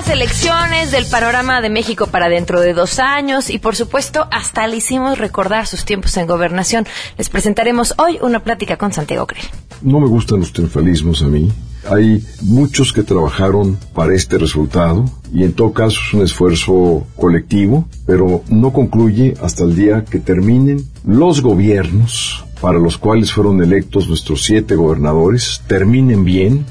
las elecciones, del panorama de México para dentro de dos años y por supuesto hasta le hicimos recordar sus tiempos en gobernación. Les presentaremos hoy una plática con Santiago Creel. No me gustan los triunfalismos a mí. Hay muchos que trabajaron para este resultado y en todo caso es un esfuerzo colectivo, pero no concluye hasta el día que terminen los gobiernos para los cuales fueron electos nuestros siete gobernadores, terminen bien,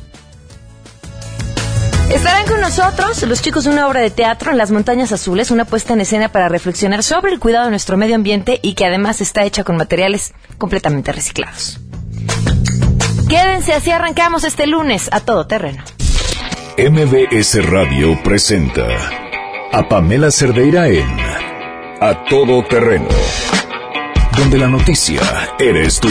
Estarán con nosotros los chicos de una obra de teatro en las Montañas Azules, una puesta en escena para reflexionar sobre el cuidado de nuestro medio ambiente y que además está hecha con materiales completamente reciclados. Quédense, así arrancamos este lunes a todo terreno. MBS Radio presenta a Pamela Cerdeira en A Todo Terreno, donde la noticia eres tú.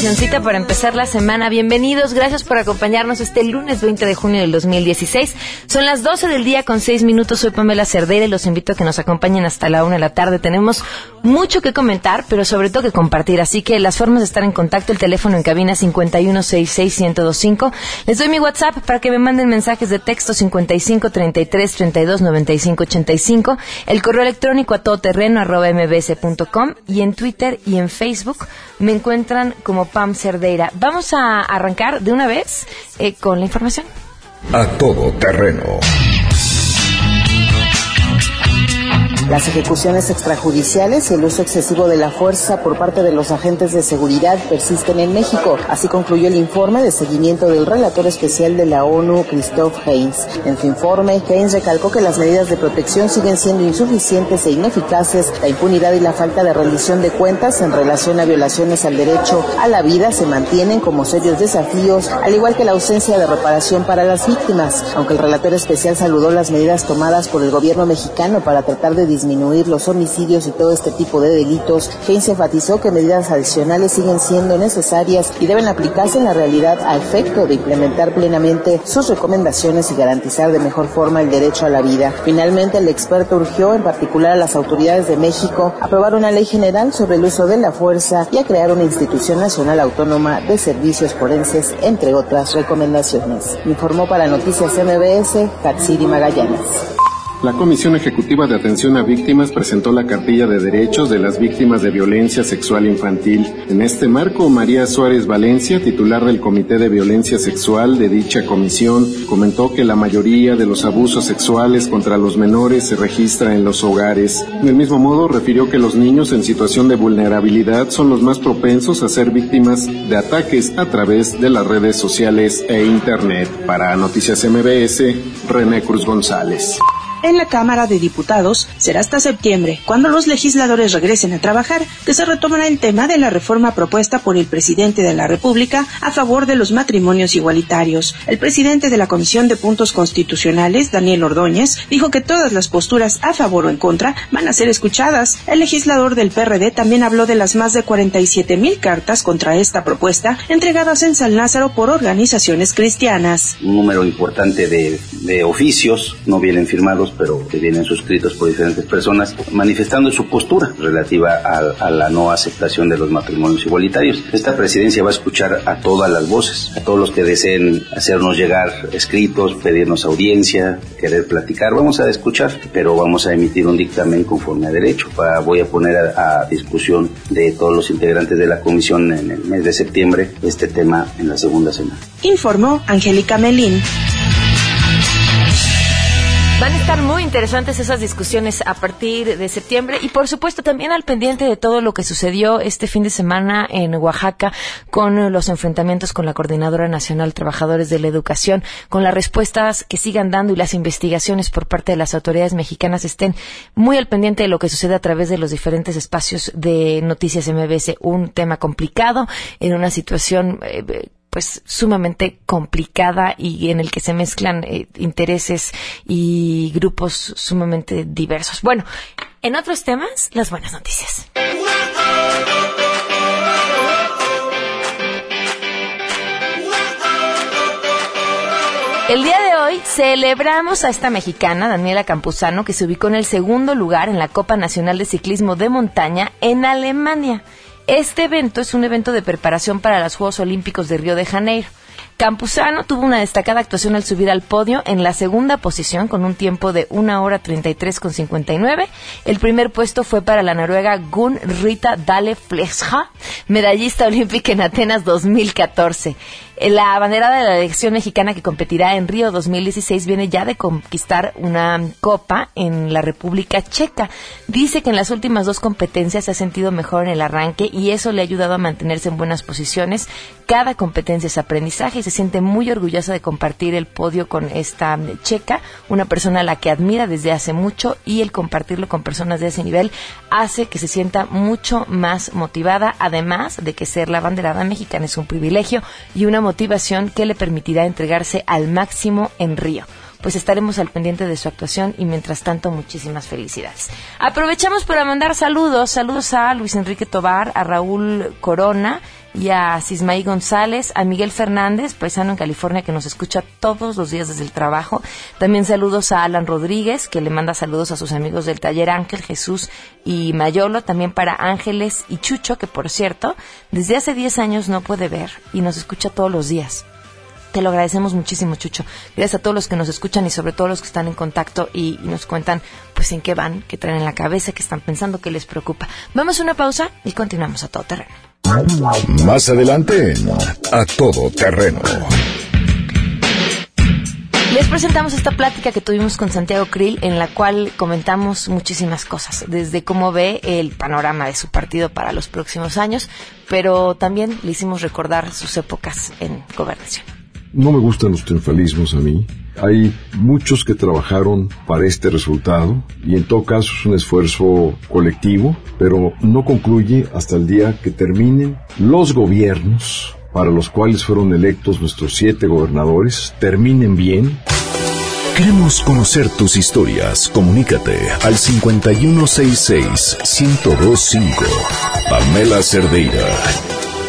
Cancioncita para empezar la semana. Bienvenidos, gracias por acompañarnos este lunes 20 de junio del 2016. Son las 12 del día con 6 minutos. Soy Pamela Cerdeira y los invito a que nos acompañen hasta la 1 de la tarde. Tenemos mucho que comentar, pero sobre todo que compartir. Así que las formas de estar en contacto, el teléfono en cabina 5166125. Les doy mi WhatsApp para que me manden mensajes de texto 5533329585. El correo electrónico a todoterreno arroba mbs.com y en Twitter y en Facebook me encuentran como Pam Cerdeira. Vamos a arrancar de una vez eh, con la información. A todo terreno. Las ejecuciones extrajudiciales y el uso excesivo de la fuerza por parte de los agentes de seguridad persisten en México. Así concluyó el informe de seguimiento del relator especial de la ONU, Christoph Heinz. En su informe, Heinz recalcó que las medidas de protección siguen siendo insuficientes e ineficaces. La impunidad y la falta de rendición de cuentas en relación a violaciones al derecho a la vida se mantienen como serios desafíos, al igual que la ausencia de reparación para las víctimas. Aunque el relator especial saludó las medidas tomadas por el gobierno mexicano para tratar de disminuir los homicidios y todo este tipo de delitos, Heinz enfatizó que medidas adicionales siguen siendo necesarias y deben aplicarse en la realidad a efecto de implementar plenamente sus recomendaciones y garantizar de mejor forma el derecho a la vida. Finalmente, el experto urgió en particular a las autoridades de México a aprobar una ley general sobre el uso de la fuerza y a crear una institución nacional autónoma de servicios forenses, entre otras recomendaciones. Informó para Noticias MBS, Katsiri Magallanes. La Comisión Ejecutiva de Atención a Víctimas presentó la cartilla de derechos de las víctimas de violencia sexual infantil. En este marco, María Suárez Valencia, titular del Comité de Violencia Sexual de dicha comisión, comentó que la mayoría de los abusos sexuales contra los menores se registra en los hogares. Del mismo modo, refirió que los niños en situación de vulnerabilidad son los más propensos a ser víctimas de ataques a través de las redes sociales e Internet. Para Noticias MBS, René Cruz González en la Cámara de Diputados será hasta septiembre, cuando los legisladores regresen a trabajar, que se retomará el tema de la reforma propuesta por el presidente de la República a favor de los matrimonios igualitarios. El presidente de la Comisión de Puntos Constitucionales, Daniel Ordóñez, dijo que todas las posturas a favor o en contra van a ser escuchadas. El legislador del PRD también habló de las más de 47 mil cartas contra esta propuesta entregadas en San Lázaro por organizaciones cristianas. Un número importante de, de oficios no vienen firmados pero que vienen suscritos por diferentes personas, manifestando su postura relativa a, la no aceptación de los matrimonios igualitarios. Esta presidencia va a escuchar a todas las voces, a todos los que deseen hacernos llegar escritos, pedirnos audiencia, querer platicar, vamos a escuchar, pero vamos a emitir un dictamen conforme a derecho. voy a poner a, a discusión de todos los integrantes de la comisión en el mes de septiembre este tema en la segunda semana. Informó Angélica Melín. Van a estar muy interesantes esas discusiones a partir de septiembre y por supuesto también al pendiente de todo lo que sucedió este fin de semana en Oaxaca con los enfrentamientos con la Coordinadora Nacional Trabajadores de la Educación, con las respuestas que sigan dando y las investigaciones por parte de las autoridades mexicanas estén muy al pendiente de lo que sucede a través de los diferentes espacios de Noticias MBS. Un tema complicado en una situación eh, pues sumamente complicada y en el que se mezclan eh, intereses y grupos sumamente diversos. Bueno, en otros temas, las buenas noticias. El día de hoy celebramos a esta mexicana, Daniela Campuzano, que se ubicó en el segundo lugar en la Copa Nacional de Ciclismo de Montaña en Alemania. Este evento es un evento de preparación para los Juegos Olímpicos de Río de Janeiro. Campuzano tuvo una destacada actuación al subir al podio en la segunda posición con un tiempo de 1 hora 33 con 59. El primer puesto fue para la noruega Gun Rita Dale Flesja, medallista olímpica en Atenas 2014. La bandera de la elección mexicana que competirá en Río 2016 viene ya de conquistar una copa en la República Checa. Dice que en las últimas dos competencias se ha sentido mejor en el arranque y eso le ha ayudado a mantenerse en buenas posiciones. Cada competencia es aprendizaje y se siente muy orgullosa de compartir el podio con esta checa, una persona a la que admira desde hace mucho y el compartirlo con personas de ese nivel hace que se sienta mucho más motivada, además de que ser la banderada mexicana es un privilegio y una motivación que le permitirá entregarse al máximo en Río pues estaremos al pendiente de su actuación y mientras tanto muchísimas felicidades. Aprovechamos para mandar saludos, saludos a Luis Enrique Tobar, a Raúl Corona y a Sismaí González, a Miguel Fernández, paisano en California que nos escucha todos los días desde el trabajo. También saludos a Alan Rodríguez, que le manda saludos a sus amigos del taller Ángel, Jesús y Mayolo. También para Ángeles y Chucho, que por cierto, desde hace 10 años no puede ver y nos escucha todos los días. Te lo agradecemos muchísimo, Chucho. Gracias a todos los que nos escuchan y sobre todo los que están en contacto y, y, nos cuentan pues en qué van, qué traen en la cabeza, qué están pensando, qué les preocupa. Vamos a una pausa y continuamos a todo terreno. Más adelante en A Todo Terreno. Les presentamos esta plática que tuvimos con Santiago Krill, en la cual comentamos muchísimas cosas, desde cómo ve el panorama de su partido para los próximos años, pero también le hicimos recordar sus épocas en gobernación. No me gustan los triunfalismos a mí. Hay muchos que trabajaron para este resultado y en todo caso es un esfuerzo colectivo, pero no concluye hasta el día que terminen los gobiernos para los cuales fueron electos nuestros siete gobernadores, terminen bien. Queremos conocer tus historias. Comunícate al 5166-1025. Pamela Cerdeira.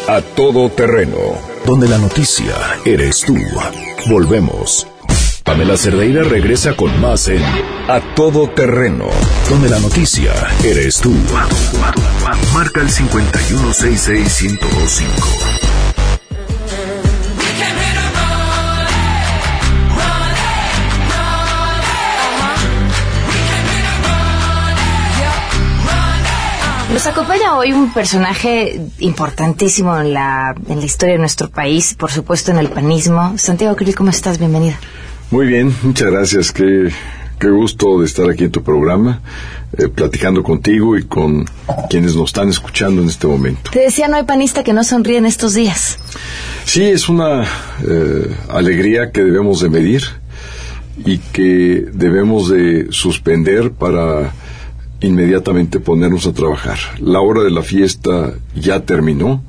A todo terreno. Donde la noticia eres tú. Volvemos. Pamela Cerdeira regresa con más en A Todo Terreno, donde la noticia eres tú. Marca el 5166125. Nos acompaña hoy un personaje importantísimo en la, en la historia de nuestro país, por supuesto en el panismo. Santiago Krill, ¿cómo estás? Bienvenido. Muy bien, muchas gracias. Qué, qué gusto de estar aquí en tu programa, eh, platicando contigo y con quienes nos están escuchando en este momento. Te decía, no hay panista que no sonríe en estos días. Sí, es una eh, alegría que debemos de medir y que debemos de suspender para inmediatamente ponernos a trabajar. La hora de la fiesta ya terminó,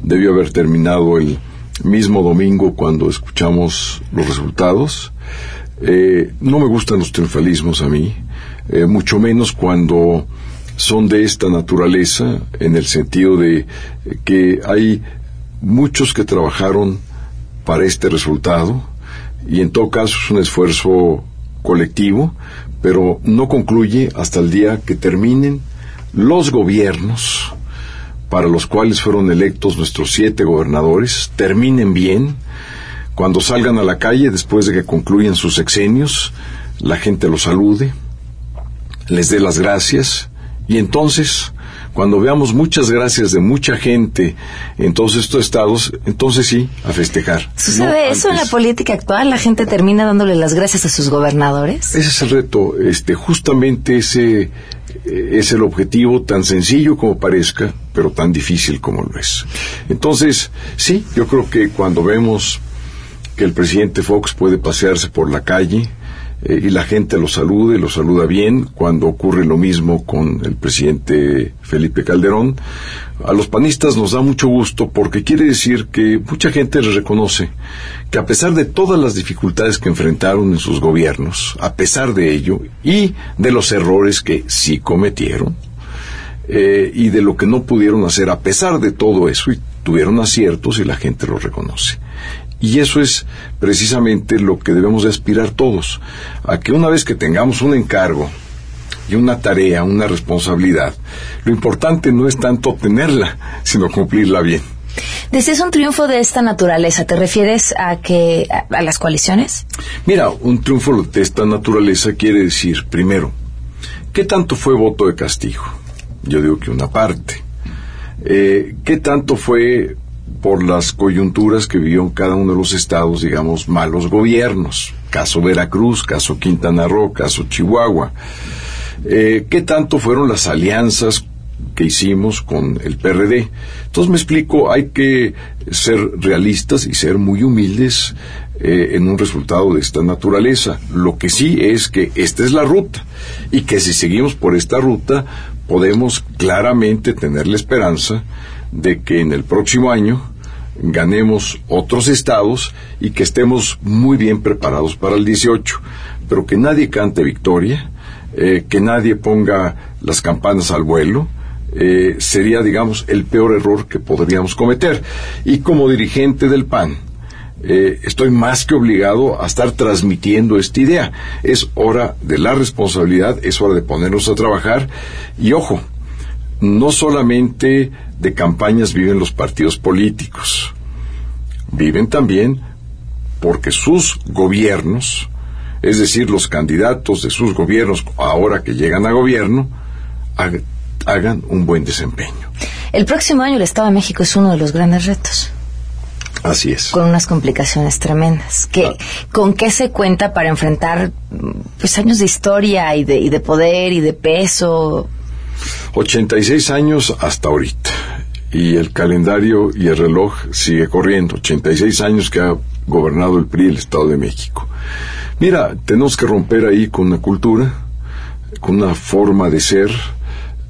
debió haber terminado el mismo domingo cuando escuchamos los resultados. Eh, no me gustan los triunfalismos a mí, eh, mucho menos cuando son de esta naturaleza, en el sentido de que hay muchos que trabajaron para este resultado y en todo caso es un esfuerzo colectivo, pero no concluye hasta el día que terminen los gobiernos para los cuales fueron electos nuestros siete gobernadores, terminen bien, cuando salgan a la calle después de que concluyan sus sexenios, la gente los salude, les dé las gracias y entonces cuando veamos muchas gracias de mucha gente en todos estos estados, entonces sí, a festejar. ¿Sucede eso en la política actual? ¿La gente termina dándole las gracias a sus gobernadores? Ese es el reto. Este, justamente ese eh, es el objetivo tan sencillo como parezca, pero tan difícil como lo es. Entonces, sí, yo creo que cuando vemos que el presidente Fox puede pasearse por la calle, eh, y la gente lo saluda y lo saluda bien cuando ocurre lo mismo con el presidente Felipe Calderón. A los panistas nos da mucho gusto porque quiere decir que mucha gente les reconoce que a pesar de todas las dificultades que enfrentaron en sus gobiernos, a pesar de ello y de los errores que sí cometieron, eh, y de lo que no pudieron hacer, a pesar de todo eso, y tuvieron aciertos y la gente lo reconoce. Y eso es precisamente lo que debemos de aspirar todos, a que una vez que tengamos un encargo y una tarea, una responsabilidad, lo importante no es tanto tenerla, sino cumplirla bien. Decías un triunfo de esta naturaleza, ¿te refieres a que a, las coaliciones? Mira, un triunfo de esta naturaleza quiere decir, primero, ¿qué tanto fue voto de castigo? Yo digo que una parte. Eh, ¿Qué tanto fue por las coyunturas que vivió en cada uno de los estados, digamos, malos gobiernos? Caso Veracruz, caso Quintana Roo, caso Chihuahua. Eh, ¿Qué tanto fueron las alianzas que hicimos con el PRD. Entonces me explico, hay que ser realistas y ser muy humildes eh, en un resultado de esta naturaleza. Lo que sí es que esta es la ruta y que si seguimos por esta ruta podemos claramente tener la esperanza de que en el próximo año ganemos otros estados y que estemos muy bien preparados para el 18, pero que nadie cante victoria, eh, que nadie ponga las campanas al vuelo, eh, sería, digamos, el peor error que podríamos cometer. Y como dirigente del PAN, eh, estoy más que obligado a estar transmitiendo esta idea. Es hora de la responsabilidad, es hora de ponernos a trabajar y ojo, no solamente de campañas viven los partidos políticos, viven también porque sus gobiernos, es decir, los candidatos de sus gobiernos ahora que llegan a gobierno, hagan un buen desempeño. El próximo año el Estado de México es uno de los grandes retos. Así es. Con unas complicaciones tremendas. ¿Qué, ah. ¿Con qué se cuenta para enfrentar pues, años de historia y de, y de poder y de peso? 86 años hasta ahorita. Y el calendario y el reloj sigue corriendo. 86 años que ha gobernado el PRI el Estado de México. Mira, tenemos que romper ahí con una cultura, con una forma de ser,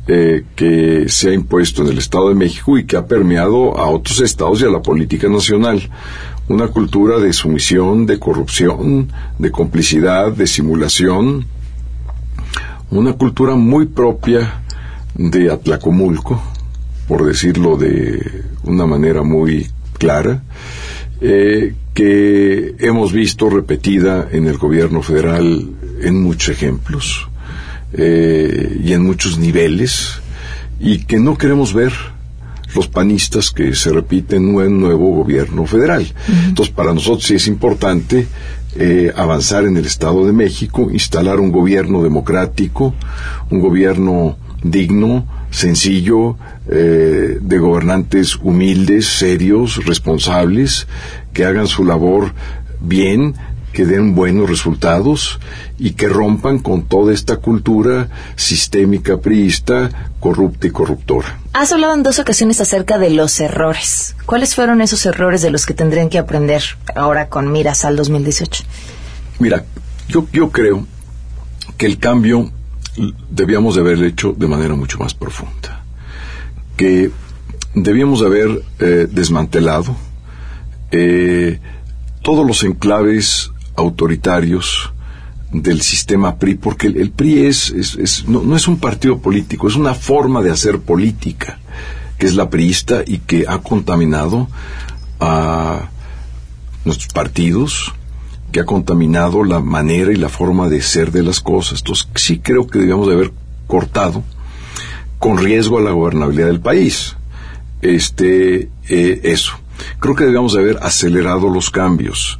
eh, que se ha impuesto en el Estado de México y que ha permeado a otros estados y a la política nacional. Una cultura de sumisión, de corrupción, de complicidad, de simulación. Una cultura muy propia de Atlacomulco, por decirlo de una manera muy clara, eh, que hemos visto repetida en el gobierno federal en muchos ejemplos eh, y en muchos niveles y que no queremos ver los panistas que se repiten en un nuevo gobierno federal. Entonces, para nosotros sí es importante eh, avanzar en el Estado de México, instalar un gobierno democrático, un gobierno digno, sencillo, eh, de gobernantes humildes, serios, responsables, que hagan su labor bien, que den buenos resultados y que rompan con toda esta cultura sistémica priista, corrupta y corruptora. Has hablado en dos ocasiones acerca de los errores. ¿Cuáles fueron esos errores de los que tendrían que aprender ahora con miras al 2018? Mira, yo, yo creo que el cambio debíamos de haber hecho de manera mucho más profunda. Que debíamos de haber eh, desmantelado eh, todos los enclaves autoritarios del sistema PRI, porque el, PRI es, es, no, es un partido político, es una forma de hacer política, que es la priista y que ha contaminado a nuestros partidos, que ha contaminado la manera y la forma de ser de las cosas. Entonces, sí creo que debíamos de haber cortado con riesgo a la gobernabilidad del país. Este, eh, eso. Creo que debíamos de haber acelerado los cambios.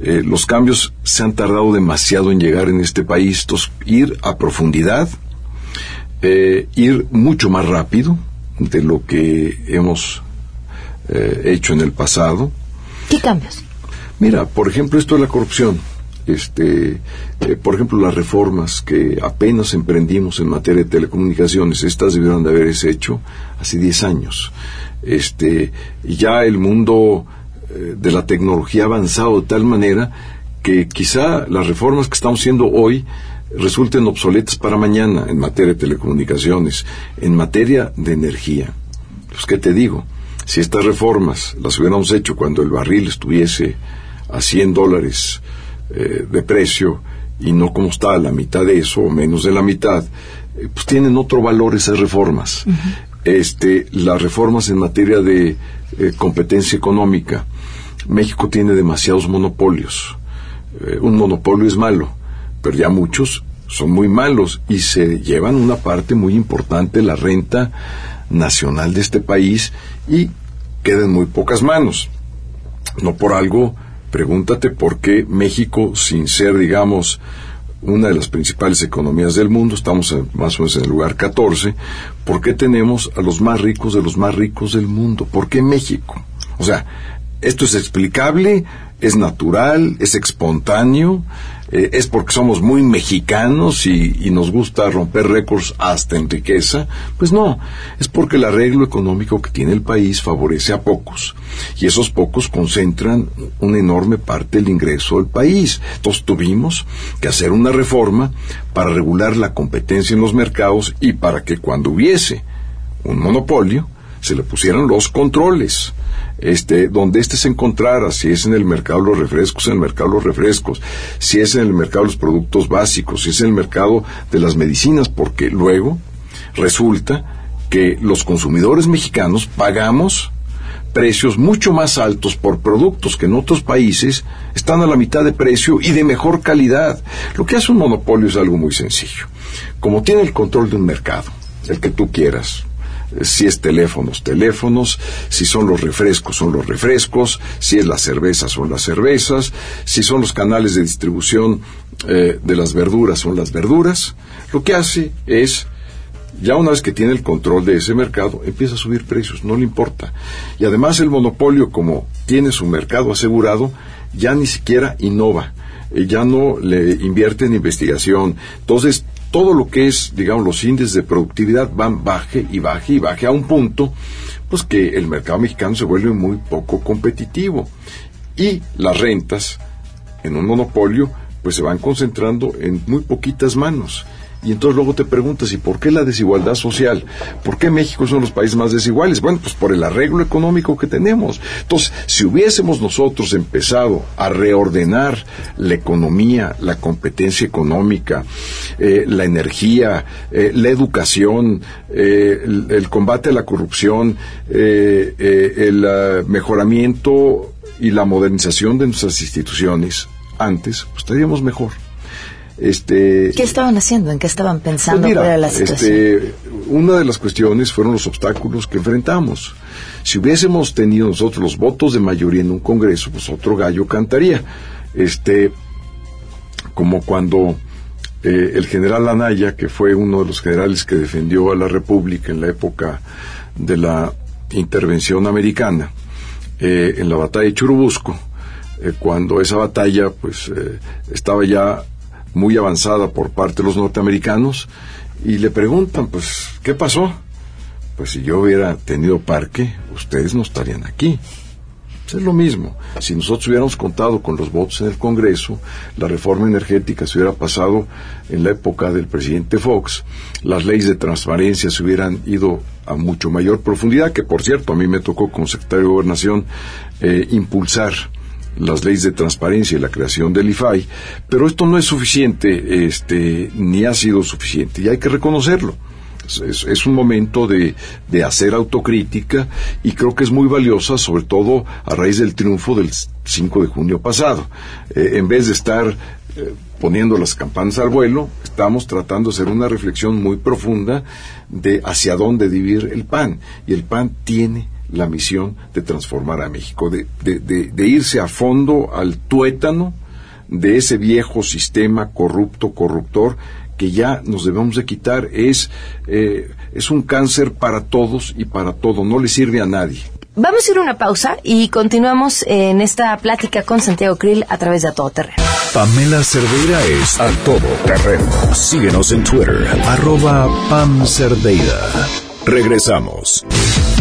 Eh, los cambios se han tardado demasiado en llegar en este país. Entonces, ir a profundidad, eh, ir mucho más rápido de lo que hemos hecho en el pasado. ¿Qué cambios? Mira, por ejemplo, esto de la corrupción. Este, por ejemplo, las reformas que apenas emprendimos en materia de telecomunicaciones, estas debieron de haberse hecho hace 10 años. Este, ya el mundo eh, de la tecnología ha avanzado de tal manera que quizá las reformas que estamos haciendo hoy resulten obsoletas para mañana en materia de telecomunicaciones, en materia de energía. Pues, ¿qué te digo? Si estas reformas las hubiéramos hecho cuando el barril estuviese a 100 dólares eh, de precio y no como está la mitad de eso o menos de la mitad, eh, pues tienen otro valor esas reformas. este, las reformas en materia de competencia económica, México tiene demasiados monopolios. Eh, un monopolio es malo, pero ya muchos son muy malos y se llevan una parte muy importante de la renta nacional de este país y quedan muy pocas manos. No por algo, pregúntate por qué México, sin ser, digamos, una de las principales economías del mundo, estamos más o menos en el lugar 14, ¿por qué tenemos a los más ricos de los más ricos del mundo? ¿Por qué México? O sea, esto es explicable, es natural, es espontáneo, eh, es porque somos muy mexicanos y, nos gusta romper récords hasta en riqueza. Pues no, es porque el arreglo económico que tiene el país favorece a pocos y esos pocos concentran una enorme parte del ingreso del país. Entonces tuvimos que hacer una reforma para regular la competencia en los mercados y para que cuando hubiese un monopolio se le pusieran los controles este, donde éste se encontrara, si es en el mercado de los refrescos, en el mercado de los refrescos, si es en el mercado de los productos básicos, si es en el mercado de las medicinas, porque luego resulta que los consumidores mexicanos pagamos precios mucho más altos por productos que en otros países están a la mitad de precio y de mejor calidad. Lo que hace un monopolio es algo muy sencillo. Como tiene el control de un mercado, el que tú quieras, si es teléfonos, teléfonos, si son los refrescos, son los refrescos, si es la cerveza, son las cervezas, si son los canales de distribución eh, de las verduras, son las verduras. Lo que hace es, ya una vez que tiene el control de ese mercado, empieza a subir precios, no le importa. Y además el monopolio, como tiene su mercado asegurado, ya ni siquiera innova eh, ya no le invierte en investigación. Entonces, todo lo que es, digamos, los índices de productividad van baje y baje y baje a un punto, pues que el mercado mexicano se vuelve muy poco competitivo. Y las rentas en un monopolio, pues se van concentrando en muy poquitas manos. Y entonces luego te preguntas, ¿y por qué la desigualdad social? ¿Por qué México es uno de los países más desiguales? Bueno, pues por el arreglo económico que tenemos. Entonces, si hubiésemos nosotros empezado a reordenar la economía, la competencia económica, eh, la energía, eh, la educación, eh, el, combate a la corrupción, el mejoramiento y la modernización de nuestras instituciones, antes, pues estaríamos mejor. Este, ¿Qué estaban haciendo? ¿En qué estaban pensando? Pues la este, una de las cuestiones fueron los obstáculos que enfrentamos. Si hubiésemos tenido nosotros los votos de mayoría en un Congreso, pues otro gallo cantaría. Este, como cuando eh, el general Anaya, que fue uno de los generales que defendió a la República en la época de la intervención americana, eh, en la batalla de Churubusco, eh, cuando esa batalla pues estaba ya muy avanzada por parte de los norteamericanos y le preguntan, pues, ¿qué pasó? Pues si yo hubiera tenido parque, ustedes no estarían aquí. Pues es lo mismo. Si nosotros hubiéramos contado con los votos en el Congreso, la reforma energética se hubiera pasado en la época del presidente Fox, las leyes de transparencia se hubieran ido a mucho mayor profundidad, que por cierto a mí me tocó como secretario de Gobernación eh, impulsar las leyes de transparencia y la creación del IFAI, pero esto no es suficiente, este, ni ha sido suficiente, y hay que reconocerlo. Es, un momento de, de, hacer autocrítica y creo que es muy valiosa, sobre todo a raíz del triunfo del 5 de junio pasado. Eh, en vez de estar eh, poniendo las campanas al vuelo, estamos tratando de hacer una reflexión muy profunda de hacia dónde vivir el PAN. Y el PAN tiene la misión de transformar a México, de, de, irse a fondo al tuétano de ese viejo sistema corrupto, corruptor, que ya nos debemos de quitar. Es, eh, es un cáncer para todos y para todo, no le sirve a nadie. Vamos a ir a una pausa y continuamos en esta plática con Santiago Krill a través de A Todo Terreno. Pamela Cerdeira es A Todo Terreno. Síguenos en Twitter, arroba Pam Cerdeira. Regresamos.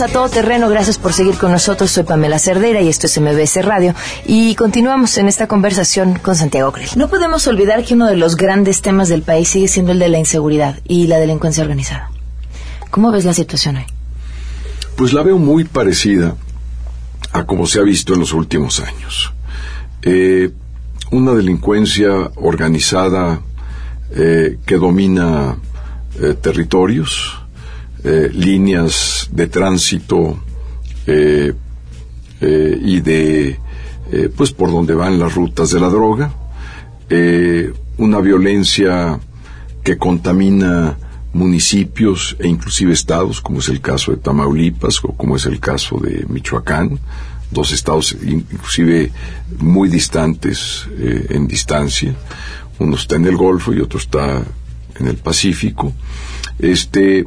A Todo Terreno. Gracias por seguir con nosotros. Soy Pamela Cerdera y esto es MBS Radio. Y continuamos en esta conversación con Santiago Creel. No podemos olvidar que uno de los grandes temas del país sigue siendo el de la inseguridad y la delincuencia organizada. ¿Cómo ves la situación hoy? Pues la veo muy parecida a como se ha visto en los últimos años. Eh, una delincuencia organizada eh, que domina eh, territorios, líneas de tránsito y de pues por donde van las rutas de la droga, una violencia que contamina municipios e inclusive estados, como es el caso de Tamaulipas o como es el caso de Michoacán, dos estados inclusive muy distantes eh, en distancia, uno está en el Golfo y otro está en el Pacífico. Este,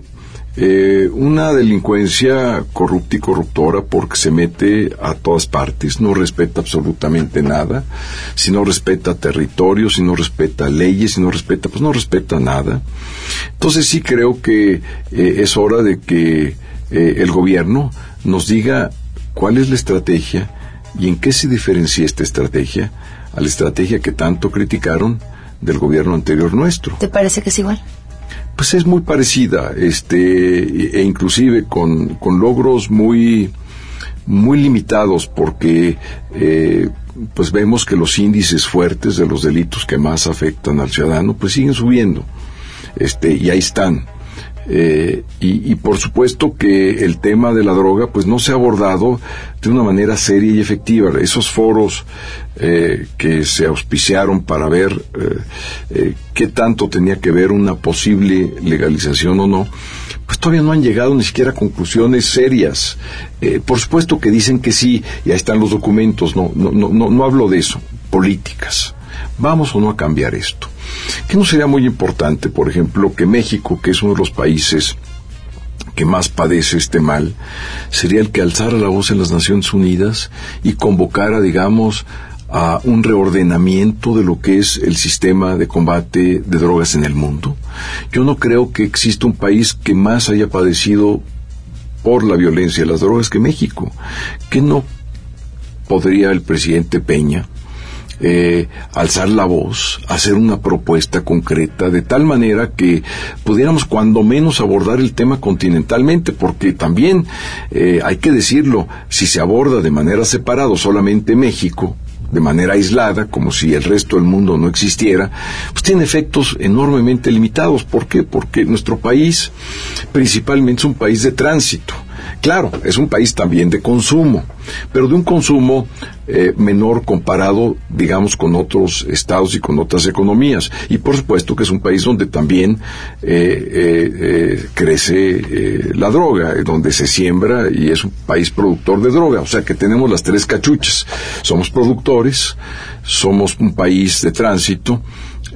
eh, una delincuencia corrupta y corruptora porque se mete a todas partes, no respeta absolutamente nada, si no respeta territorio, si no respeta leyes, si no respeta, pues no respeta nada. Entonces sí creo que eh, es hora de que eh, el gobierno nos diga cuál es la estrategia y en qué se diferencia esta estrategia a la estrategia que tanto criticaron del gobierno anterior nuestro. ¿Te parece que es igual? Pues es muy parecida, este, e inclusive con, con logros muy, muy limitados porque eh, pues vemos que los índices fuertes de los delitos que más afectan al ciudadano pues siguen subiendo este y ahí están eh, y, por supuesto que el tema de la droga pues no se ha abordado de una manera seria y efectiva. Esos foros eh, que se auspiciaron para ver eh, qué tanto tenía que ver una posible legalización o no, pues todavía no han llegado ni siquiera a conclusiones serias. por supuesto que dicen que sí, y ahí están los documentos, no, no, no, no hablo de eso, políticas. ¿Vamos o no a cambiar esto? ¿Qué no sería muy importante, por ejemplo, que México, que es uno de los países que más padece este mal, sería el que alzara la voz en las Naciones Unidas y convocara, digamos, a un reordenamiento de lo que es el sistema de combate de drogas en el mundo. Yo no creo que exista un país que más haya padecido por la violencia de las drogas que México. ¿Qué no podría el presidente Peña eh, alzar la voz, hacer una propuesta concreta, de tal manera que pudiéramos cuando menos abordar el tema continentalmente, porque también eh, hay que decirlo, si se aborda de manera separada solamente México, de manera aislada, como si el resto del mundo no existiera, pues tiene efectos enormemente limitados. ¿Por qué? Porque nuestro país principalmente es un país de tránsito. Claro, es un país también de consumo, pero de un consumo eh, menor comparado, digamos, con otros estados y con otras economías. Y por supuesto que es un país donde también eh, eh, crece la droga, donde se siembra y es un país productor de droga. O sea que tenemos las tres cachuchas. Somos productores, somos un país de tránsito,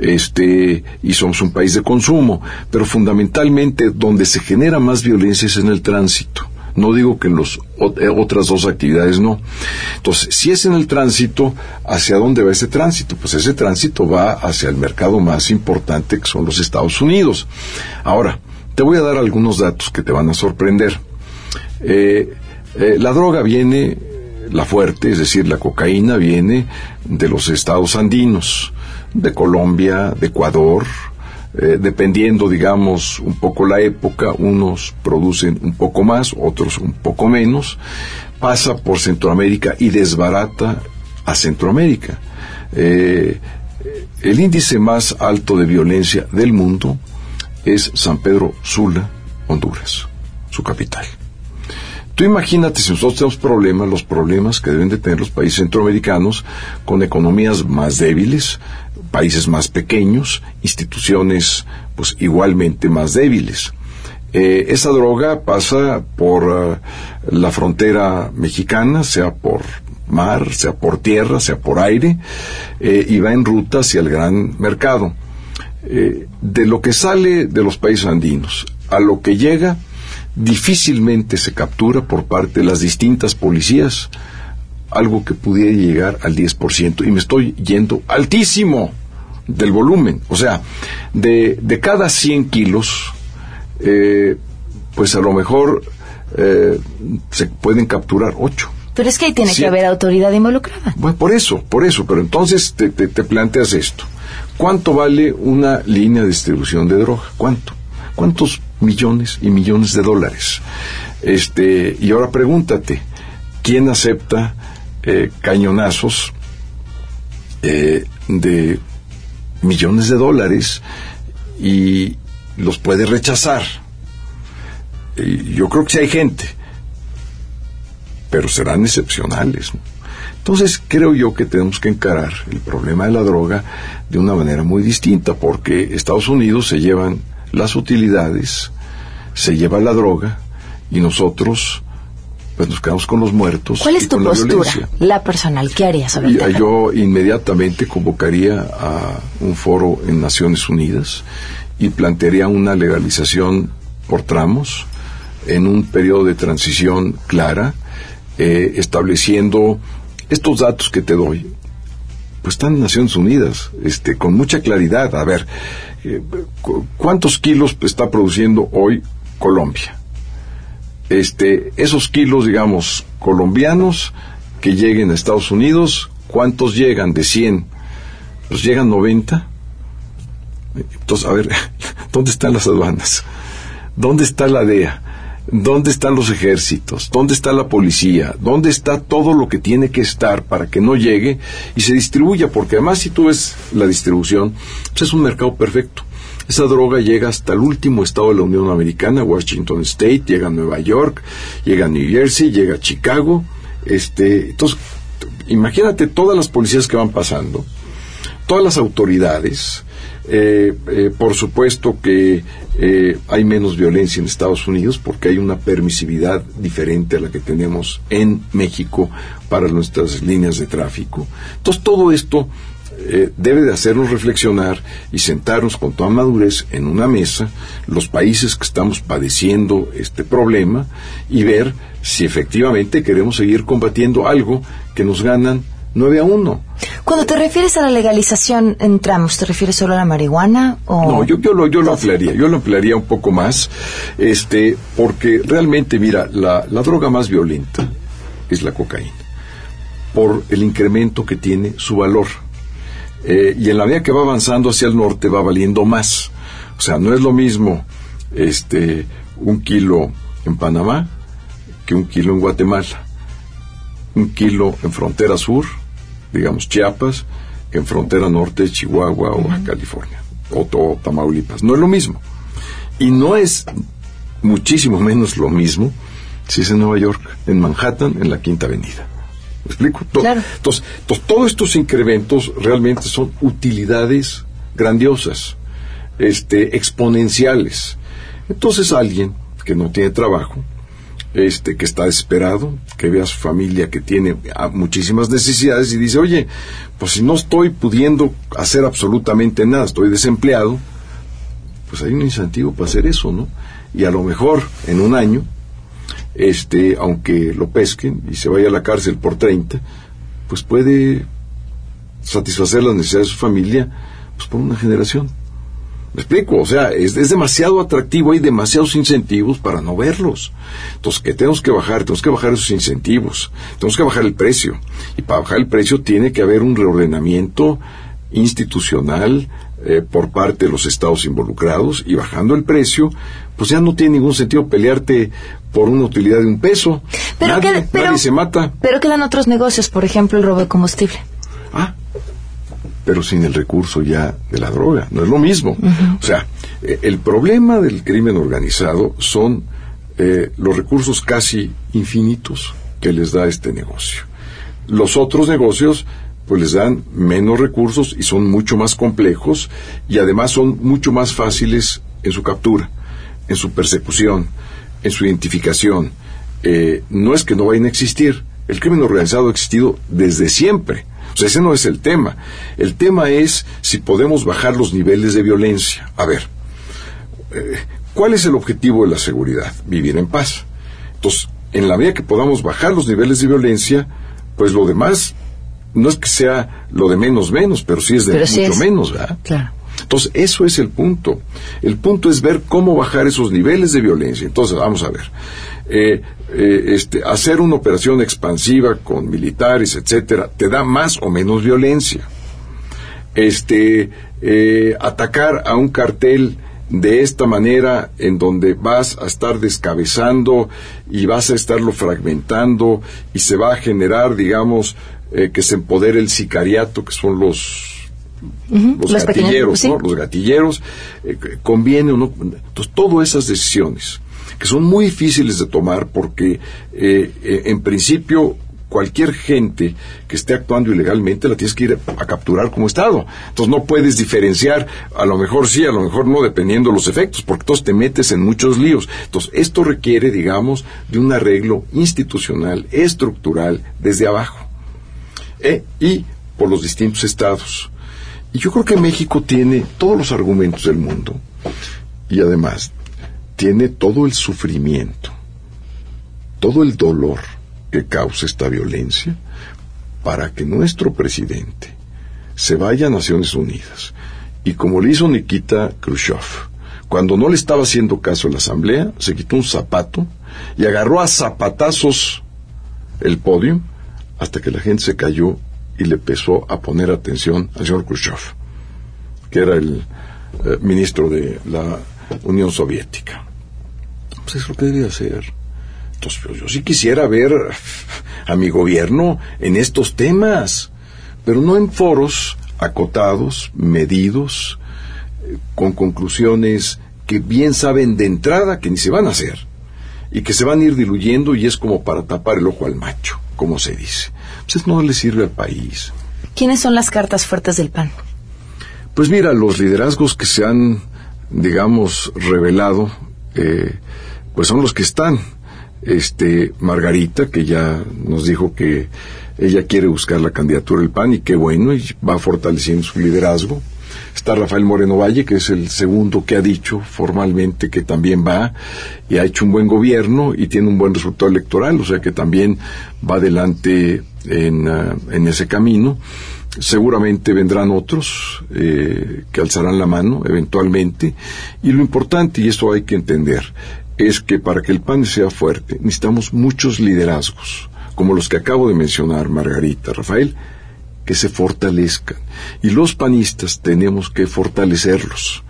este, y somos un país de consumo, pero fundamentalmente donde se genera más violencia es en el tránsito. No digo que en las eh, otras dos actividades no. Entonces, si es en el tránsito, ¿hacia dónde va ese tránsito? Pues ese tránsito va hacia el mercado más importante que son los Estados Unidos. Ahora, te voy a dar algunos datos que te van a sorprender. Eh, eh, la droga viene, la fuerte, es decir, la cocaína viene de los estados andinos, de Colombia, de Ecuador, eh, dependiendo, digamos, un poco la época, unos producen un poco más, otros un poco menos, pasa por Centroamérica y desbarata a Centroamérica. Eh, el índice más alto de violencia del mundo es San Pedro Sula, Honduras, su capital. Tú imagínate si nosotros tenemos problemas, los problemas que deben de tener los países centroamericanos con economías más débiles, países más pequeños, instituciones pues igualmente más débiles. Eh, esa droga pasa por eh, la frontera mexicana, sea por mar, sea por tierra, sea por aire, eh, y va en ruta hacia el gran mercado. de lo que sale de los países andinos a lo que llega, difícilmente se captura por parte de las distintas policías algo que pudiera llegar al 10%, y me estoy yendo altísimo del volumen. O sea, de, de cada 100 kilos, eh, pues a lo mejor eh, se pueden capturar ocho. Pero es que ahí tiene que haber autoridad involucrada. Bueno, por eso, por eso. Pero entonces te, te, te planteas esto. ¿Cuánto vale una línea de distribución de droga? ¿Cuánto? ¿Cuántos millones y millones de dólares? Este, y ahora pregúntate, ¿quién acepta eh, cañonazos eh, de millones de dólares y los puede rechazar? Y yo creo que sí hay gente, pero serán excepcionales. Entonces creo yo que tenemos que encarar el problema de la droga de una manera muy distinta, porque Estados Unidos se llevan las utilidades, se lleva la droga y nosotros pues nos quedamos con los muertos. ¿Cuál es tu postura, la, personal? ¿Qué harías sobre y, Yo inmediatamente convocaría a un foro en Naciones Unidas y plantearía una legalización por tramos en un periodo de transición clara, eh, estableciendo estos datos que te doy, pues están en Naciones Unidas, este, con mucha claridad. A ver, eh, ¿cuántos kilos está produciendo hoy Colombia? Este, esos kilos, digamos, colombianos que lleguen a Estados Unidos, ¿cuántos llegan de 100? Pues llegan 90. Entonces, a ver, ¿dónde están las aduanas? ¿Dónde está la DEA? ¿Dónde están los ejércitos? ¿Dónde está la policía? ¿Dónde está todo lo que tiene que estar para que no llegue y se distribuya? Porque además si tú ves la distribución, pues es un mercado perfecto. Esa droga llega hasta el último estado de la Unión Americana, Washington State, llega a Nueva York, llega a New Jersey, llega a Chicago. Este, entonces, imagínate todas las policías que van pasando, todas las autoridades, eh, eh, por supuesto que eh, hay menos violencia en Estados Unidos porque hay una permisividad diferente a la que tenemos en México para nuestras líneas de tráfico. Entonces todo esto debe de hacernos reflexionar y sentarnos con toda madurez en una mesa, los países que estamos padeciendo este problema, y ver si efectivamente queremos seguir combatiendo algo que nos ganan 9 a 1. Cuando te refieres a la legalización en tramos, ¿te refieres solo a la marihuana? O... No, yo, yo, lo, yo lo ampliaría, yo lo ampliaría un poco más, este, porque realmente, mira, la, la droga más violenta es la cocaína, por el incremento que tiene su valor. Eh, y en la medida que va avanzando hacia el norte va valiendo más. O sea, no es lo mismo este, un kilo en Panamá que un kilo en Guatemala. Un kilo en frontera sur digamos, Chiapas, en frontera norte Chihuahua o California, o, todo Tamaulipas. No es lo mismo. Y no es muchísimo menos lo mismo si es en Nueva York, en Manhattan, en la Quinta Avenida. ¿Me explico? Claro. Entonces, entonces, todos estos incrementos realmente son utilidades grandiosas, este, exponenciales. Entonces alguien que no tiene trabajo, este, que está desesperado, que ve a su familia que tiene ah, muchísimas necesidades y dice, oye, pues si no estoy pudiendo hacer absolutamente nada, estoy desempleado, pues hay un incentivo para hacer eso, ¿no? Y a lo mejor en un año, este, aunque lo pesquen y se vaya a la cárcel por 30, pues puede satisfacer las necesidades de su familia pues por una generación. ¿Me explico? O sea, es, demasiado atractivo, hay demasiados incentivos para no verlos. Entonces, ¿qué tenemos que bajar? Tenemos que bajar esos incentivos, tenemos que bajar el precio. Y para bajar el precio tiene que haber un reordenamiento institucional eh, por parte de los estados involucrados y bajando el precio, pues ya no tiene ningún sentido pelearte por una utilidad de un peso. Pero nadie, nadie se mata. Pero quedan otros negocios, por ejemplo, el robo de combustible. Ah, pero sin el recurso ya de la droga. No es lo mismo. O sea, eh, el problema del crimen organizado son eh, los recursos casi infinitos que les da este negocio. Los otros negocios pues les dan menos recursos y son mucho más complejos y además son mucho más fáciles en su captura, en su persecución, en su identificación. Eh, no es que no vayan a existir, el crimen organizado ha existido desde siempre ese no es el tema. El tema es si podemos bajar los niveles de violencia. A ver, eh, ¿cuál es el objetivo de la seguridad? Vivir en paz. Entonces, en la medida que podamos bajar los niveles de violencia, pues lo demás no es que sea lo de menos menos, pero sí es de mucho menos, ¿verdad? Claro. Entonces, eso es el punto. El punto es ver cómo bajar esos niveles de violencia. Entonces, vamos a ver. Eh, eh, este, hacer una operación expansiva con militares, etcétera, te da más o menos violencia. Este, eh, atacar a un cartel de esta manera en donde vas a estar descabezando y vas a estarlo fragmentando y se va a generar, digamos, que se empodere el sicariato, que son los los, gatilleros, Los gatilleros, eh, conviene o no. Entonces, todas esas decisiones, que son muy difíciles de tomar porque, eh, eh, en principio, cualquier gente que esté actuando ilegalmente la tienes que ir a capturar como Estado. Entonces no puedes diferenciar, a lo mejor sí, a lo mejor no, dependiendo los efectos, porque entonces te metes en muchos líos. Entonces esto requiere, digamos, de un arreglo institucional, estructural, desde abajo. Y por los distintos estados. Y yo creo que México tiene todos los argumentos del mundo y además tiene todo el sufrimiento, todo el dolor que causa esta violencia para que nuestro presidente se vaya a Naciones Unidas y como le hizo Nikita Khrushchev, cuando no le estaba haciendo caso a la Asamblea, se quitó un zapato y agarró a zapatazos el podio hasta que la gente se cayó y le empezó a poner atención al señor Khrushchev, que era el eh, ministro de la Unión Soviética. Pues es que debía hacer. Entonces, yo sí quisiera ver a mi gobierno en estos temas, pero no en foros acotados, medidos, con conclusiones que bien saben de entrada que ni se van a hacer y que se van a ir diluyendo y es como para tapar el ojo al macho, como se dice. Pues no le sirve al país. ¿Quiénes son las cartas fuertes del PAN? Pues mira, los liderazgos que se han, digamos, revelado, eh, pues son los que están. Este, Margarita, que ya nos dijo que ella quiere buscar la candidatura del PAN y qué bueno, y va fortaleciendo su liderazgo. Está Rafael Moreno Valle, que es el segundo que ha dicho formalmente que también va y ha hecho un buen gobierno y tiene un buen resultado electoral, o sea que también va adelante en, ah, en ese camino. Seguramente vendrán otros eh, que alzarán la mano eventualmente. Y lo importante, y esto hay que entender, es que para que el PAN sea fuerte necesitamos muchos liderazgos, como los que acabo de mencionar, Margarita, Rafael, que se fortalezcan. Y los panistas tenemos que fortalecerlos.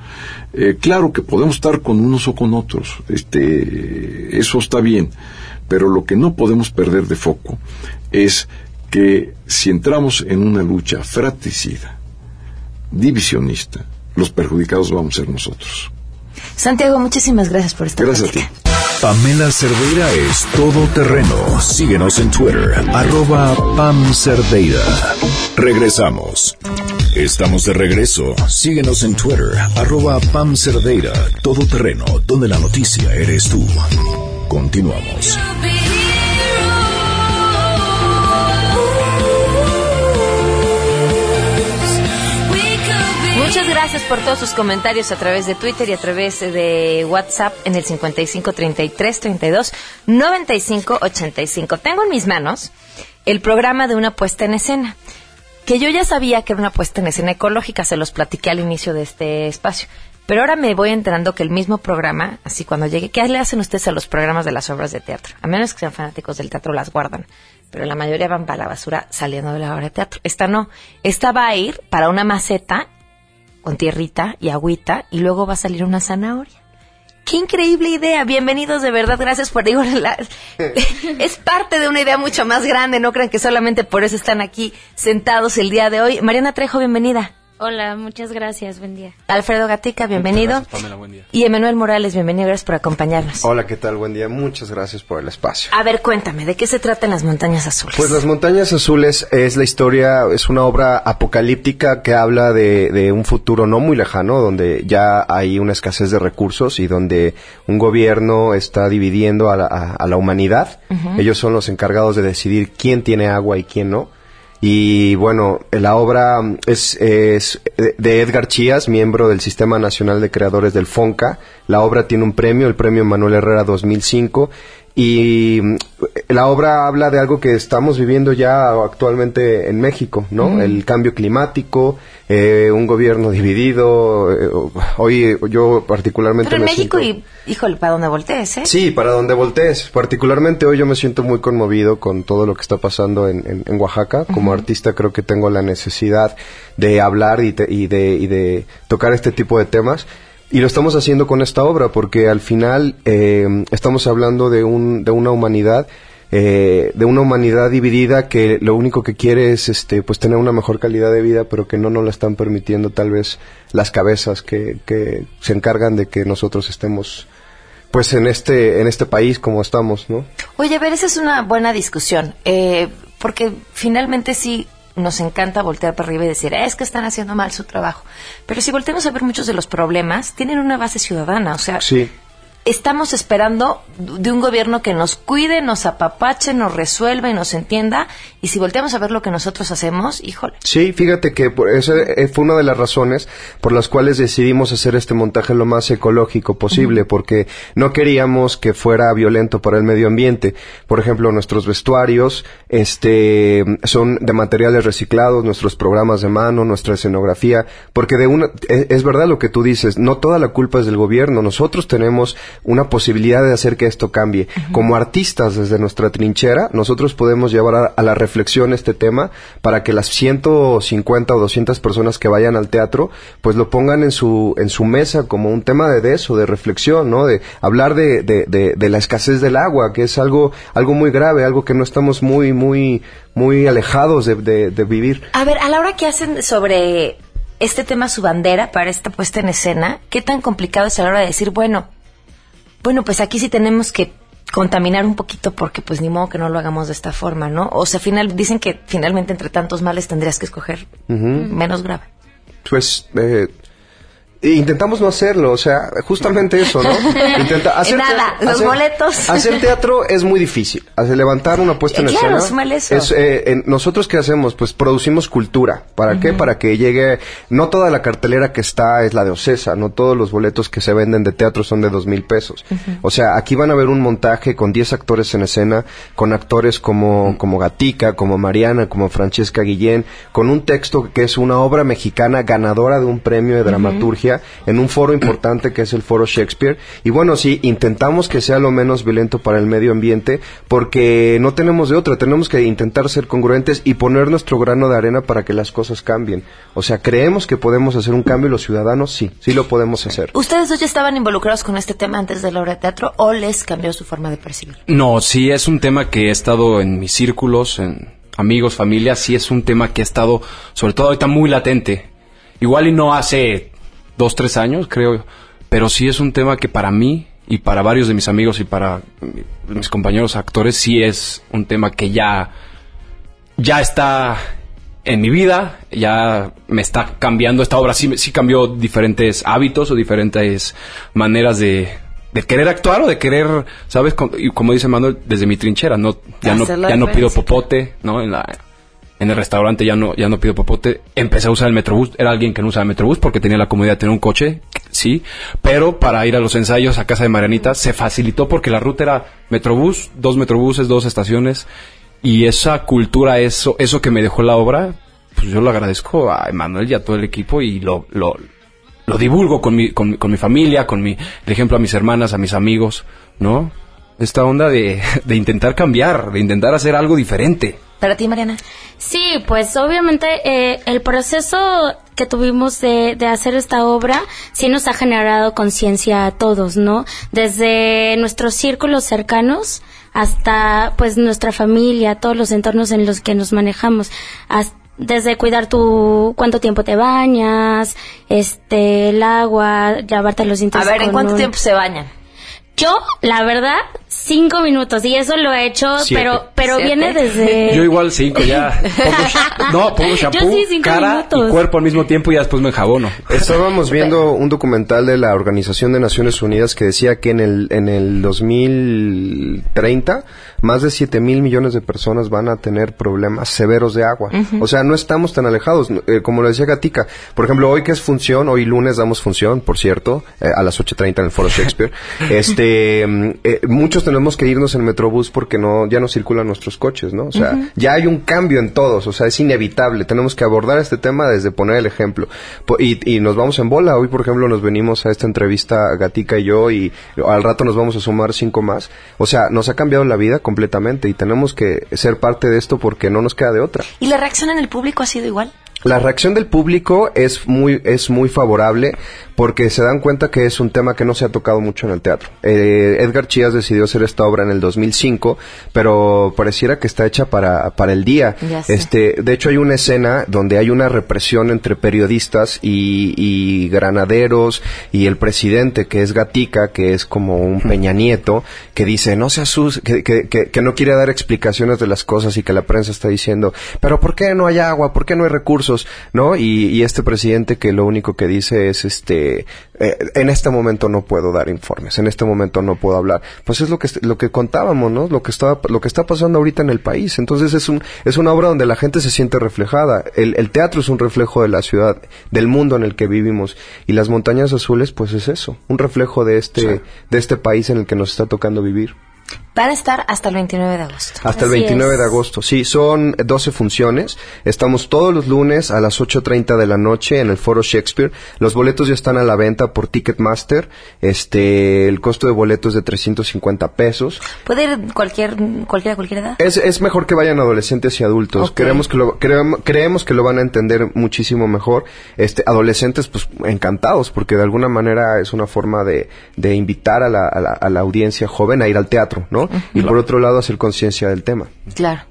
Eh, claro que podemos estar con unos o con otros, este, eso está bien, pero lo que no podemos perder de foco es que si entramos en una lucha fratricida, divisionista, los perjudicados vamos a ser nosotros. Santiago, muchísimas gracias por estar Gracias a ti. Pamela Cerdeira es todo terreno. Síguenos en Twitter, arroba Pam Cerdeira. Regresamos. Estamos de regreso. Síguenos en Twitter, arroba Pam Cerdeira, todo terreno, donde la noticia eres tú. Continuamos. Gracias por todos sus comentarios a través de Twitter y a través de WhatsApp en el 55 33 32 95 85. Tengo en mis manos el programa de una puesta en escena, que yo ya sabía que era una puesta en escena ecológica, se los platiqué al inicio de este espacio. Pero ahora me voy enterando que el mismo programa, así cuando llegue, ¿qué le hacen ustedes a los programas de las obras de teatro? A menos que sean fanáticos del teatro, las guardan. Pero la mayoría van para la basura saliendo de la obra de teatro. Esta no. Esta va a ir para una maceta con tierrita y agüita y luego va a salir una zanahoria. ¡Qué increíble idea! Bienvenidos de verdad, gracias por digo, es parte de una idea mucho más grande, no crean que solamente por eso están aquí sentados el día de hoy. Mariana Trejo, bienvenida. Hola, muchas gracias, buen día. Alfredo Gatica, bienvenido. Gracias, Pamela, buen día. Y Emanuel Morales, bienvenido, gracias por acompañarnos. Hola, ¿qué tal? Buen día, muchas gracias por el espacio. A ver, cuéntame, ¿de qué se tratan las Montañas Azules? Pues Las Montañas Azules es la historia, es una obra apocalíptica que habla de, de un futuro no muy lejano, donde ya hay una escasez de recursos y donde un gobierno está dividiendo a la, a, a la humanidad. Ellos son los encargados de decidir quién tiene agua y quién no. Y bueno, la obra es, de Edgar Chías, miembro del Sistema Nacional de Creadores del FONCA. La obra tiene un premio, el premio Manuel Herrera 2005. Y mm, la obra habla de algo que estamos viviendo ya actualmente en México, ¿no? El cambio climático, eh, un gobierno dividido. Eh, hoy yo particularmente... Pero en México y, híjole, para donde voltees, ¿eh? Sí, para donde voltees. Particularmente hoy yo me siento muy conmovido con todo lo que está pasando en, en, Oaxaca. Como artista creo que tengo la necesidad de hablar y, y, de, y de tocar este tipo de temas. Y lo estamos haciendo con esta obra porque al final eh, estamos hablando de, un, de una humanidad eh, de una humanidad dividida que lo único que quiere es este pues tener una mejor calidad de vida pero que no nos la están permitiendo tal vez las cabezas que, que se encargan de que nosotros estemos pues en este en este país como estamos no oye a ver esa es una buena discusión eh, porque finalmente sí nos encanta voltear para arriba y decir, es que están haciendo mal su trabajo. Pero si volteamos a ver muchos de los problemas, tienen una base ciudadana. O sea, sí estamos esperando de un gobierno que nos cuide, nos apapache, nos resuelva y nos entienda. Y si volteamos a ver lo que nosotros hacemos, híjole. Sí, fíjate que esa eh, fue una de las razones por las cuales decidimos hacer este montaje lo más ecológico posible, porque no queríamos que fuera violento para el medio ambiente. Por ejemplo, nuestros vestuarios este, son de materiales reciclados, nuestros programas de mano, nuestra escenografía, porque de una, es, es verdad lo que tú dices, no toda la culpa es del gobierno. Nosotros tenemos una posibilidad de hacer que esto cambie. Como artistas desde nuestra trinchera, nosotros podemos llevar a, la reflexión este tema para que las 150 o 200 personas que vayan al teatro, pues lo pongan en su, en su mesa como un tema de eso, de reflexión, ¿no? De hablar de, de, la escasez del agua, que es algo, algo muy grave, algo que no estamos muy, muy, muy alejados de, de vivir. A ver, a la hora que hacen sobre este tema su bandera para esta puesta en escena, ¿qué tan complicado es a la hora de decir, bueno, bueno, pues aquí sí tenemos que contaminar un poquito porque pues ni modo que no lo hagamos de esta forma, ¿no? O sea, final, dicen que finalmente entre tantos males tendrías que escoger menos grave. Pues eh, Intentamos no hacerlo, o sea, justamente eso, ¿no? Intenta hacer Nada, los boletos. Hacer teatro es muy difícil. Hacer levantar una puesta en claro, escena. Es, eso. Eh, nosotros qué hacemos, pues producimos cultura. ¿Para qué? Para que llegue. No toda la cartelera que está es la de Ocesa, no todos los boletos que se venden de teatro son de dos mil pesos. O sea, aquí van a ver un montaje con diez actores en escena, con actores como como Gatica, como Mariana, como Francesca Guillén, con un texto que es una obra mexicana ganadora de un premio de dramaturgia en un foro importante que es el foro Shakespeare. Y bueno, sí, intentamos que sea lo menos violento para el medio ambiente porque no tenemos de otra, tenemos que intentar ser congruentes y poner nuestro grano de arena para que las cosas cambien. O sea, creemos que podemos hacer un cambio y los ciudadanos sí, sí lo podemos hacer. ¿Ustedes dos ya estaban involucrados con este tema antes de la obra de teatro o les cambió su forma de percibir? No, sí es un tema que he estado en mis círculos, en amigos, familia, sí es un tema que ha estado, sobre todo ahorita, muy latente. Igual y no hace dos, tres años, creo. Pero sí es un tema que para mí y para varios de mis amigos y para mis compañeros actores sí es un tema que ya, ya está en mi vida, ya me está cambiando esta obra, sí, sí cambió diferentes hábitos o diferentes maneras de, de querer actuar o de querer, ¿sabes? Como, como dice Manuel, desde mi trinchera, no, ya no, ya no pido popote, ¿no? En la, en el restaurante ya no, ya no pido popote. Empecé a usar el Metrobús. Era alguien que no usaba el Metrobús porque tenía la comodidad de tener un coche, sí. Pero para ir a los ensayos a casa de Marianita se facilitó porque la ruta era Metrobús, dos Metrobuses, dos estaciones. Y esa cultura, eso, eso que me dejó la obra, pues yo lo agradezco a Emanuel y a todo el equipo y lo, lo, lo divulgo con mi, con, con mi familia, con mi, por ejemplo, a mis hermanas, a mis amigos, ¿no? Esta onda de, de intentar cambiar, de intentar hacer algo diferente. ¿Para ti, Mariana? Sí, pues obviamente eh, el proceso que tuvimos de, de, hacer esta obra sí nos ha generado conciencia a todos, ¿no? Desde nuestros círculos cercanos hasta pues nuestra familia, todos los entornos en los que nos manejamos, desde cuidar tu cuánto tiempo te bañas, este el agua, lavarte los dientes. A ver, ¿en cuánto tiempo se bañan? Yo, la verdad, cinco minutos y eso lo he hecho, pero pero viene desde. Yo igual cinco ya. no, pongo shampoo, cara y cuerpo al mismo tiempo y ya después me enjabono. Estábamos viendo un documental de la Organización de Naciones Unidas que decía que en el en el 2030 más de 7 mil millones de personas van a tener problemas severos de agua. O sea, no estamos tan alejados. Eh, como lo decía Gatica, por ejemplo, hoy que es función, hoy lunes damos función, por cierto, eh, a las 8.30 en el Foro Shakespeare. este, mm, eh, muchos muchos tenemos que irnos en Metrobús porque no ya no circulan nuestros coches, ¿no? O sea, ya hay un cambio en todos, o sea, es inevitable. Tenemos que abordar este tema desde poner el ejemplo. Y, y nos vamos en bola. Hoy, por ejemplo, nos venimos a esta entrevista Gatica y yo y al rato nos vamos a sumar cinco más. O sea, nos ha cambiado la vida completamente y tenemos que ser parte de esto porque no nos queda de otra. ¿Y la reacción en el público ha sido igual? La reacción del público es muy, es muy favorable porque se dan cuenta que es un tema que no se ha tocado mucho en el teatro. Eh, Edgar Chías decidió hacer esta obra en el 2005, pero pareciera que está hecha para, para el día. Este, de hecho, hay una escena donde hay una represión entre periodistas y, y granaderos y el presidente, que es Gatica, que es como un Peña Nieto, que dice, no se asuste, que, que, que no quiere dar explicaciones de las cosas y que la prensa está diciendo, pero ¿por qué no hay agua? ¿Por qué no hay recursos? ¿No? Y, este presidente que lo único que dice es, este, eh, en este momento no puedo dar informes, en este momento no puedo hablar. Pues es lo que, lo que contábamos, ¿no? Lo que está, lo que está pasando ahorita en el país. Entonces es un, es una obra donde la gente se siente reflejada. El, el teatro es un reflejo de la ciudad, del mundo en el que vivimos. Y las montañas azules, pues es eso, un reflejo de este, de este país en el que nos está tocando vivir. Van a estar hasta el 29 de agosto. Hasta el 29 de agosto, sí. Son 12 funciones. Estamos todos los lunes a las 8.30 de la noche en el Foro Shakespeare. Los boletos ya están a la venta por Ticketmaster. Este, el costo de boletos es de 350 pesos. ¿Puede ir cualquier, cualquiera, cualquier edad? Es, es mejor que vayan adolescentes y adultos. Creemos, que lo, creemos, creemos que lo van a entender muchísimo mejor. Este, adolescentes, pues encantados, porque de alguna manera es una forma de, de invitar a la, a la, a la audiencia joven a ir al teatro, ¿no? Y por otro lado, hacer conciencia del tema. Claro.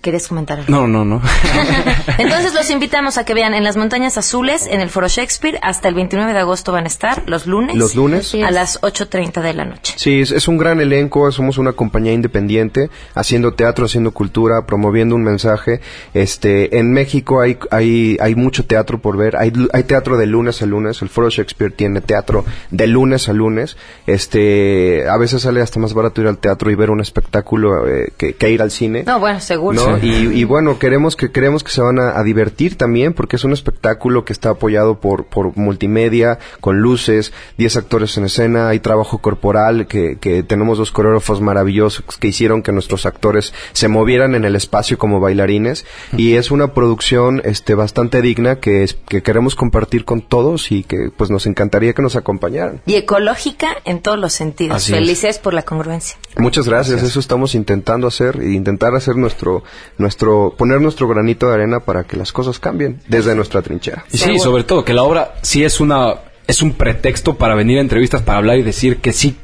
¿Quieres comentar algo? No, no, no. Entonces los invitamos a que vean en las Montañas Azules, en el Foro Shakespeare, hasta el 29 de agosto van a estar, los lunes. Los lunes. A las 8.30 de la noche. Sí, es, un gran elenco, somos una compañía independiente, haciendo teatro, haciendo cultura, promoviendo un mensaje. Este, en México hay, hay, hay mucho teatro por ver, hay, hay teatro de lunes a lunes, el Foro Shakespeare tiene teatro de lunes a lunes. Este, a veces sale hasta más barato ir al teatro y ver un espectáculo eh, que, que, ir al cine. No, bueno, seguro. Y, bueno, queremos que creemos que se van a, divertir también porque es un espectáculo que está apoyado por, por multimedia, con luces, 10 actores en escena, hay trabajo corporal, que, que tenemos dos coreógrafos maravillosos que hicieron que nuestros actores se movieran en el espacio como bailarines y es una producción este bastante digna que, es, que queremos compartir con todos y que pues nos encantaría que nos acompañaran. Y ecológica en todos los sentidos. Felices por la congruencia. Muchas gracias. eso estamos intentando hacer e intentar hacer nuestro nuestro, poner nuestro granito de arena para que las cosas cambien desde nuestra trinchera. Y sí, sobre todo que la obra sí es una, es un pretexto para venir a entrevistas, para hablar y decir que sí,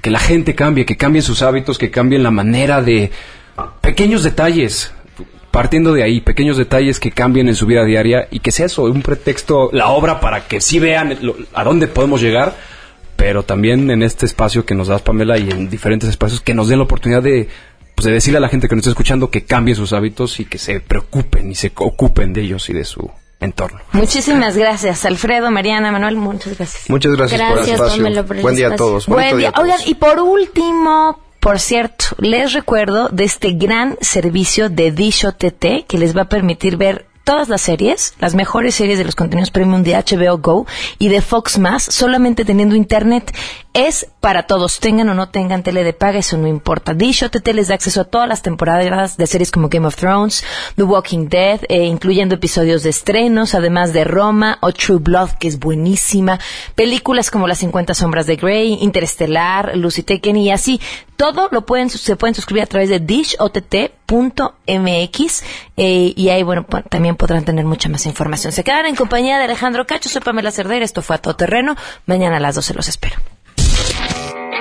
que la gente cambie, que cambien sus hábitos, que cambien la manera de pequeños detalles partiendo de ahí, pequeños detalles que cambien en su vida diaria y que sea eso, un pretexto, la obra para que sí vean a dónde podemos llegar, pero también en este espacio que nos das Pamela y en diferentes espacios que nos den la oportunidad de pues, de decirle a la gente que nos está escuchando que cambie sus hábitos y que se preocupen y se ocupen de ellos y de su entorno. Muchísimas gracias, Alfredo, Mariana, Manuel, muchas gracias. Muchas gracias, por el espacio. Buen día a todos. Buen día. Oigan, y por último, por cierto, les recuerdo de este gran servicio de Dish OTT que les va a permitir ver todas las series, las mejores series de los contenidos premium de HBO Go y de Fox Más, solamente teniendo internet. Es para todos, tengan o no tengan tele de paga, eso no importa. Dish OTT les da acceso a todas las temporadas de series como Game of Thrones, The Walking Dead, eh, incluyendo episodios de estrenos, además de Roma o True Blood, que es buenísima, películas como Las 50 sombras de Grey, Interestelar, Lucy Taken y así. Todo lo pueden, se pueden suscribir a través de dishott.mx eh, y ahí, bueno, también podrán tener mucha más información. Se quedan en compañía de Alejandro Cacho, soy Pamela Cerdeira, esto fue a todo terreno. Mañana a las 12 los espero.